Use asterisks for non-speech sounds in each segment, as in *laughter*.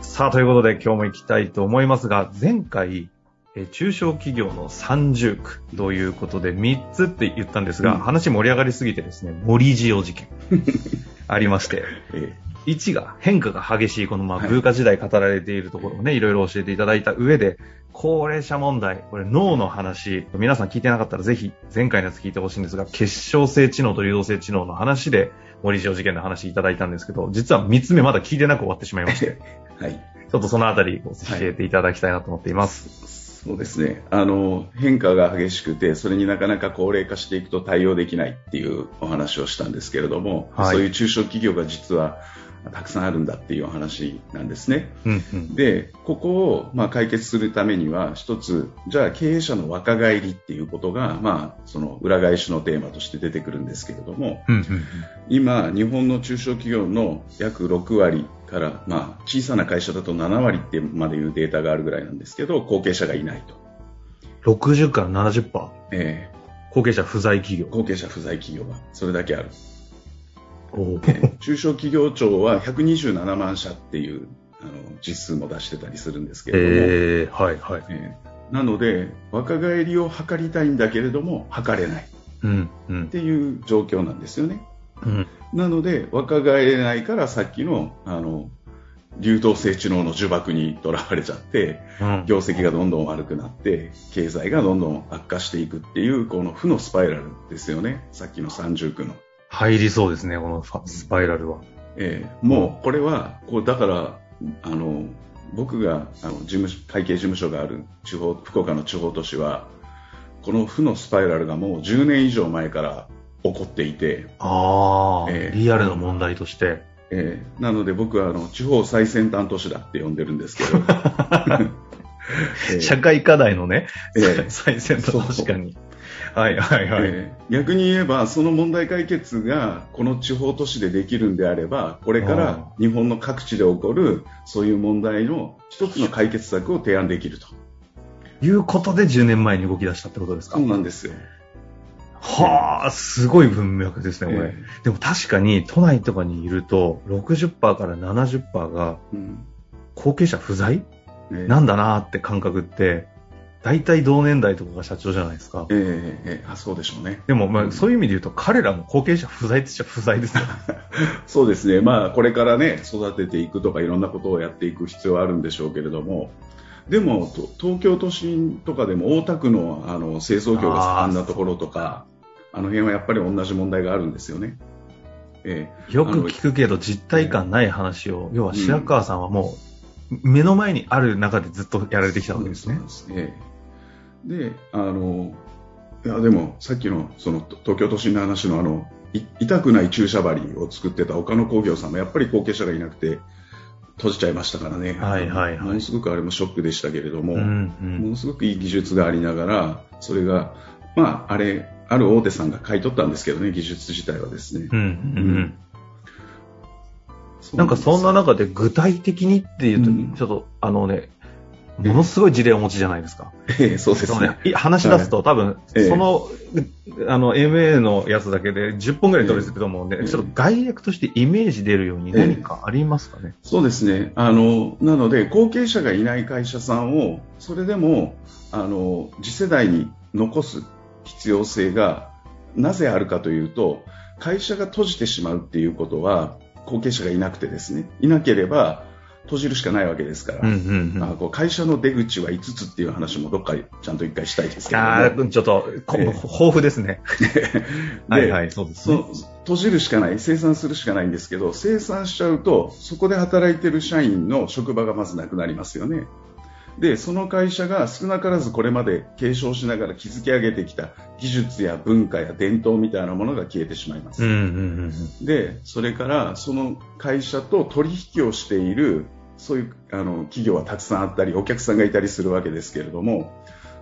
さあ、ということで今日も行きたいと思いますが、前回、えー中小企業の30区ということで3つって言ったんですが、うん。話盛り上がりすぎてですね、森塩事件 *laughs* ありまして、え1が変化が激しいこのまあはい。文化時代語られているところをね、いろいろ教えていただいた上で、高齢者問題、これ脳の話、皆さん聞いてなかったらぜひ前回のやつ聞いてほしいんですが、結晶性知能と流動性知能の話で森塩事件の話いただいたんですけど、実は3つ目まだ聞いてなく終わってしまいまして、え *laughs* はい。ちょっとそのあたり教えていただきたいなと思っています。そうですね。あの、変化が激しくて、それになかなか高齢化していくと対応できないっていうお話をしたんですけれども、はいそういう中小企業が実はたくさんあるんだっていうお話なんですね。うんうん。で、ここを、まあ、解決するためには、一つ、じゃあ経営者の若返りっていうことが、まあ、その裏返しのテーマとして出てくるんですけれども、うんうん今、日本の中小企業の約6割から、まあ、小さな会社だと7割ってまでいうデータがあるぐらいなんですけど、後継者がいないと。うん。60から70%。え後継者不在企業ー。後継者不在企業がそれだけある。*laughs* 中小企業庁は127万社っていうあの実数も出してたりするんですけれども、えー、はいはい。えーなので、若返りを図りたいんだけれども、図れないっていう状況なんですよね。うん。なので、若返れないからさっきの、あの、流動性知能の呪縛にとらわれちゃって、うん業績がどんどん悪くなって、経済がどんどん悪化していくっていう、この負のスパイラルですよね。さっきの30区の。入りそうですね、このスパイラルは。えーもう、これは、こう、だから、あの、僕が、あの、事務所、会計事務所がある地方、福岡の地方都市は、この負のスパイラルがもう10年以上前から起こっていて、ああ、ええ。リアルの問題として。えーなので僕はあの地方最先端都市だって呼んでるんですけど、*laughs* えー社会課題のね、ええ。最先端確かに。はいはいはい。えー逆に言えばその問題解決がこの地方都市でできるんであればこれから日本の各地で起こるそういう問題の一つの解決策を提案できると。いうことで10年前に動き出したってことですか？そうなんです。よ、はあ、すごい文脈ですね、これ。えでも確かに都内とかにいると、60%から70%が後継者不在？えー。なんだなって感覚って、大体同年代とかが社長じゃないですか。えーえーあそうでしょうね。でも、まあ、うん。そういう意味で言うと、彼らも後継者不在って言っちゃ不在ですよ。*laughs* そうですね、まあ、これからね、育てていくとか、いろんなことをやっていく必要はあるんでしょうけれども、でも、と東京都心とかでも大田区のあの製造業が盛んなところとか、あの辺はやっぱり同じ問題があるんですよね。えよく聞くけど実体感ない話を、要は白川さんはもう目の前にある中でずっとやられてきえたわけですね。そうですねで、あの、いや、でも、さっきの、その、と東京都心の話のあの、い痛くない注射針を作ってた岡野工業さんもやっぱり後継者がいなくて、閉じちゃいましたからね。はいはいはい。ものすごくあれもショックでしたけれども、うんうん。ものすごくいい技術がありながら、それが、まあ、あれ、ある大手さんが買い取ったんですけどね、技術自体はですね。うんうん。うん。なんかそんな中で具体的にっていうと、うん。ちょっとあのね、ものすごい事例をお持ちじゃないですか。ええそうですね話し出すと、多分、ええその、あの、MA のやつだけで10本ぐらい取れてると思うんで、ええちょっと概略としてイメージ出るように何かありますかね？そうですね。あの、なので、後継者がいない会社さんを、それでも、あの、次世代に残す必要性が、なぜあるかというと、会社が閉じてしまうっていうことは、後継者がいなくてですね、いなければ、閉じるしかないわけですから、うんうんうん。あこう会社の出口は5つっていう話もどっかちゃんと一回したいですけれども。あーちょっと、こええ豊富ですね。で *laughs* はいはい、そうですね。そ閉じるしかない、生産するしかないんですけど、生産しちゃうと、そこで働いてる社員の職場がまずなくなりますよね。で、その会社が少なからずこれまで継承しながら築き上げてきた技術や文化や伝統みたいなものが消えてしまいます。うんうんうんで、それからその会社と取引をしているそういうあの企業はたくさんあったりお客さんがいたりするわけですけれども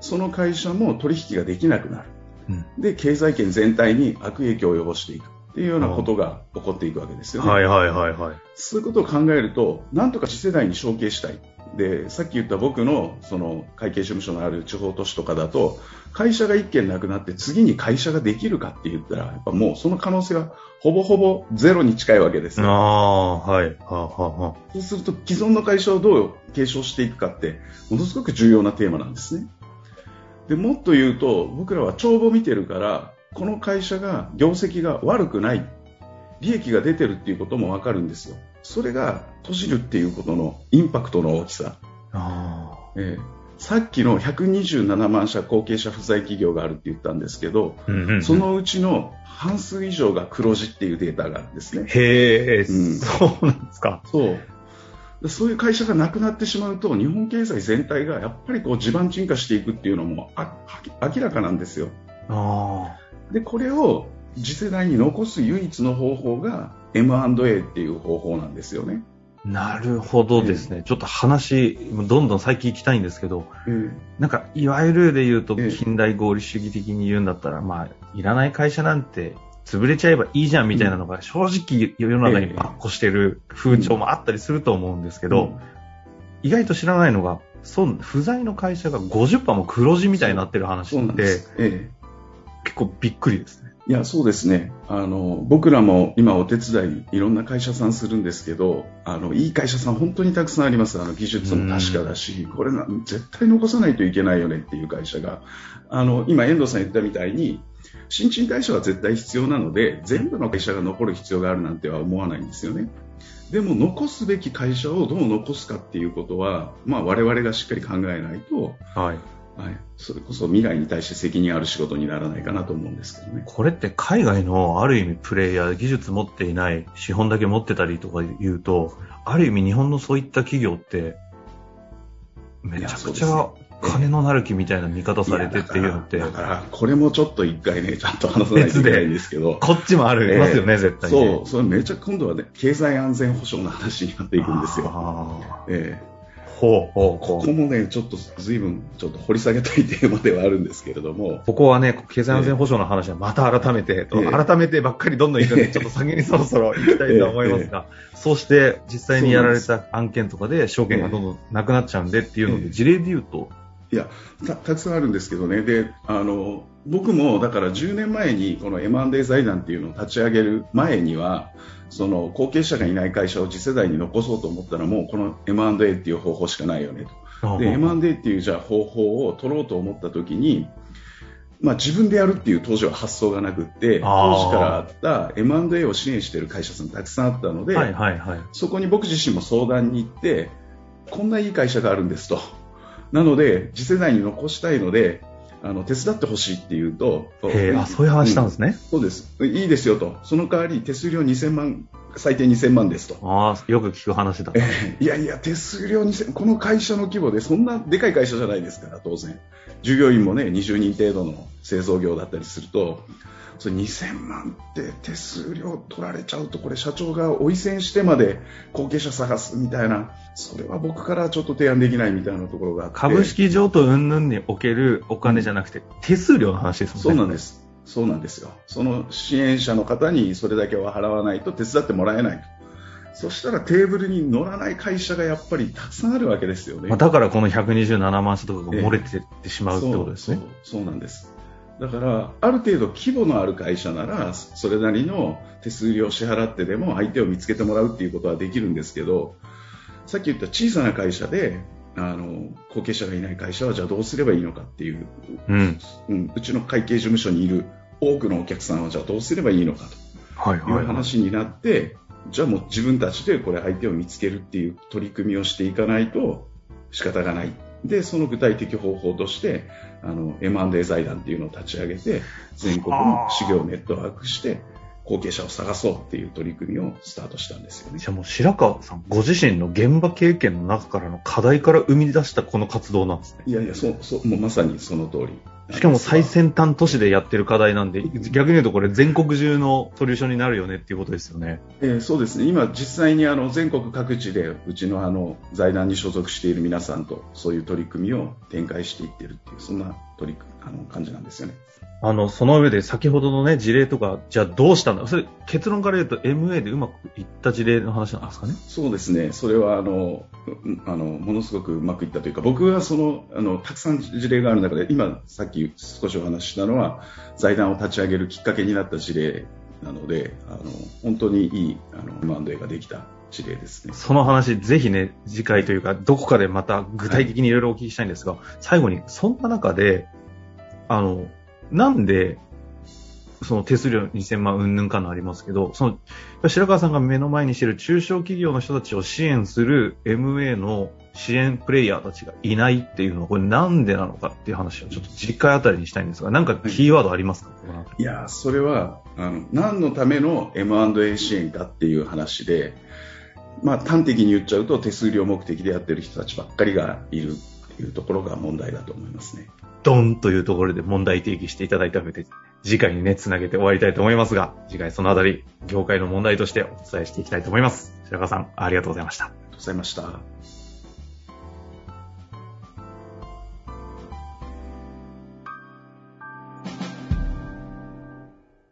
その会社も取引ができなくなる、うん、で経済圏全体に悪影響を及ぼしていくっていうようなことが起こっていくわけですよね。はいはいはいはい。そういうことを考えると、なんとか次世代に承継したい。で、さっき言った僕のその会計事務所のある地方都市とかだと、会社が1軒なくなって次に会社ができるかって言ったら、やっぱもうその可能性はほぼほぼゼロに近いわけですよ。ああ、はい。はあ、はあ、そうすると既存の会社をどう継承していくかって、ものすごく重要なテーマなんですね。で、もっと言うと、僕らは帳簿見てるから、この会社が業績が悪くない利益が出てるっていうこともわかるんですよそれが閉じるっていうことのインパクトの大きさ。えー、さっきの127万社後継者不在企業があるって言ったんですけど、うんうんうん、そのうちの半数以上が黒字っていうデータがあるんですね。へえ、うん、そうなんですか。そう。そういう会社がなくなってしまうと日本経済全体がやっぱりこう地盤沈下していくっていうのも明らかなんですよ。あでこれを次世代に残す唯一の方法が M&A っていう方法なんですよね。なるほどですね。えー、ちょっと話、どんどん最近行きたいんですけど、えー、なんか、いわゆるで言うと、近代合理主義的に言うんだったら、まあ、いらない会社なんて、潰れちゃえばいいじゃんみたいなのが、正直世の中にばっこしてる風潮もあったりすると思うんですけど、意外と知らないのが、そう、不在の会社が50%も黒字みたいになってる話って、結構びっくりですね。いや、そうですね。あの、僕らも今お手伝いいろんな会社さんするんですけど、あの、いい会社さん本当にたくさんあります。あの、技術も確かだし、これな、絶対残さないといけないよねっていう会社が、あの、今遠藤さん言ったみたいに、新陳代謝は絶対必要なので、全部の会社が残る必要があるなんては思わないんですよね。でも残すべき会社をどう残すかっていうことは、まあ我々がしっかり考えないと、はい、はい、それこそ未来に対して責任ある仕事にならないかなと思うんですけどね。これって海外のある意味プレイヤー、技術持っていない、資本だけ持ってたりとか言うと、ある意味日本のそういった企業って、めちゃくちゃ金のなる木みたいな見方されてっていうのって。だから、これもちょっと一回ね、ちゃんと話さないといけないんですけど。こっちもある、ますよね、絶対に、そう、それめちゃ、今度はね、経済安全保障の話になっていくんですよ。ええほう。ほうここもね、ちょっと随分ちょっと掘り下げたいテーマではあるんですけれども。ここはね、経済安全保障の話はまた改めて、えー、改めてばっかりどんどん行くので、ちょっと先にそろそろ行きたいと思いますが、えー、そうして実際にやられた案件とかで証券がどんどんなくなっちゃうんでっていうので、事例で言うと、た、たくさんあるんですけどね。で、あの、僕もだから10年前にこの M&A 財団っていうのを立ち上げる前には、その後継者がいない会社を次世代に残そうと思ったらもうこの M&A っていう方法しかないよねと。で、M&A っていうじゃあ方法を取ろうと思った時に、まあ、自分でやるっていう当時は発想がなくって当時からあった M&A を支援している会社さんたくさんあったので、そこに僕自身も相談に行ってこんないい会社があるんですとなので次世代に残したいのであの手伝ってほしいって言うと、あそういう話したんですね、うん、そうです、いいですよと、その代わり手数料2000万、最低2000万ですと。あよく聞く話だ、えー、いやいや、手数料2000、この会社の規模で、そんなでかい会社じゃないですから、当然、従業員もね、20人程度の製造業だったりすると、それ2000万って手数料取られちゃうとこれ社長が追い銭してまで後継者探すみたいな。それは僕からちょっと提案できないみたいなところが株式譲渡云々におけるお金じゃなくて手数料の話ですもんね。そうなんです。そうなんですよ。その支援者の方にそれだけは払わないと手伝ってもらえないと。そしたらテーブルに乗らない会社がやっぱりたくさんあるわけですよね。だからこの127万社とかが漏れてってしまうってことですね。そう。そうなんです。だから、ある程度規模のある会社なら、それなりの手数料を支払ってでも相手を見つけてもらうっていうことはできるんですけど、さっき言った小さな会社で、あの、後継者がいない会社はじゃあどうすればいいのかっていう、うん、うん、うちの会計事務所にいる多くのお客さんはじゃあどうすればいいのかと。いう話になって、じゃあもう自分たちでこれ相手を見つけるっていう取り組みをしていかないと仕方がないで、その具体的方法として、あの、M&A 財団っていうのを立ち上げて、全国の修行ネットワークして、後継者を探そうっていう取り組みをスタートしたんですよね。じゃあもう白川さんご自身の現場経験の中からの課題から生み出したこの活動なんですね。いやいや、そう、そう、もうまさにその通り。しかも最先端都市でやってる課題なんで、逆に言うとこれ全国中のソリューションになるよねっていうことですよね。えー、そうですね。今実際にあの全国各地でうちのあの財団に所属している皆さんとそういう取り組みを展開していってるっていうそんな取りあの感じなんですよね。あの、その上で先ほどのね、事例とか、じゃあどうしたんだ？それ、結論から言うと MA でうまくいった事例の話なんですかね？そうですね。それは、あの、あの、ものすごくうまくいったというか、僕はその、あの、たくさん事例がある中で、今、さっき少しお話ししたのは、財団を立ち上げるきっかけになった事例なので、あの、本当にいい、あの、M&A ができた事例ですね。その話、ぜひね、次回というか、どこかでまた具体的にいろいろお聞きしたいんですが、はい、最後に、そんな中で、あの、なんで、その手数料2000万うんぬんかのありますけど、その白川さんが目の前にしている中小企業の人たちを支援する MA の支援プレイヤーたちがいないっていうのは、これなんでなのかっていう話をちょっと次回あたりにしたいんですが、なんかキーワードありますか、い。や、それは、あの、何のための M&A 支援かっていう話で、まあ端的に言っちゃうと手数料目的でやってる人たちばっかりがいるっていうところが問題だと思いますね。ドンというところで問題提起していただいた上で、次回にね、つなげて終わりたいと思いますが、次回そのあたり、業界の問題としてお伝えしていきたいと思います。白川さん、ありがとうございました。ありがとうございました。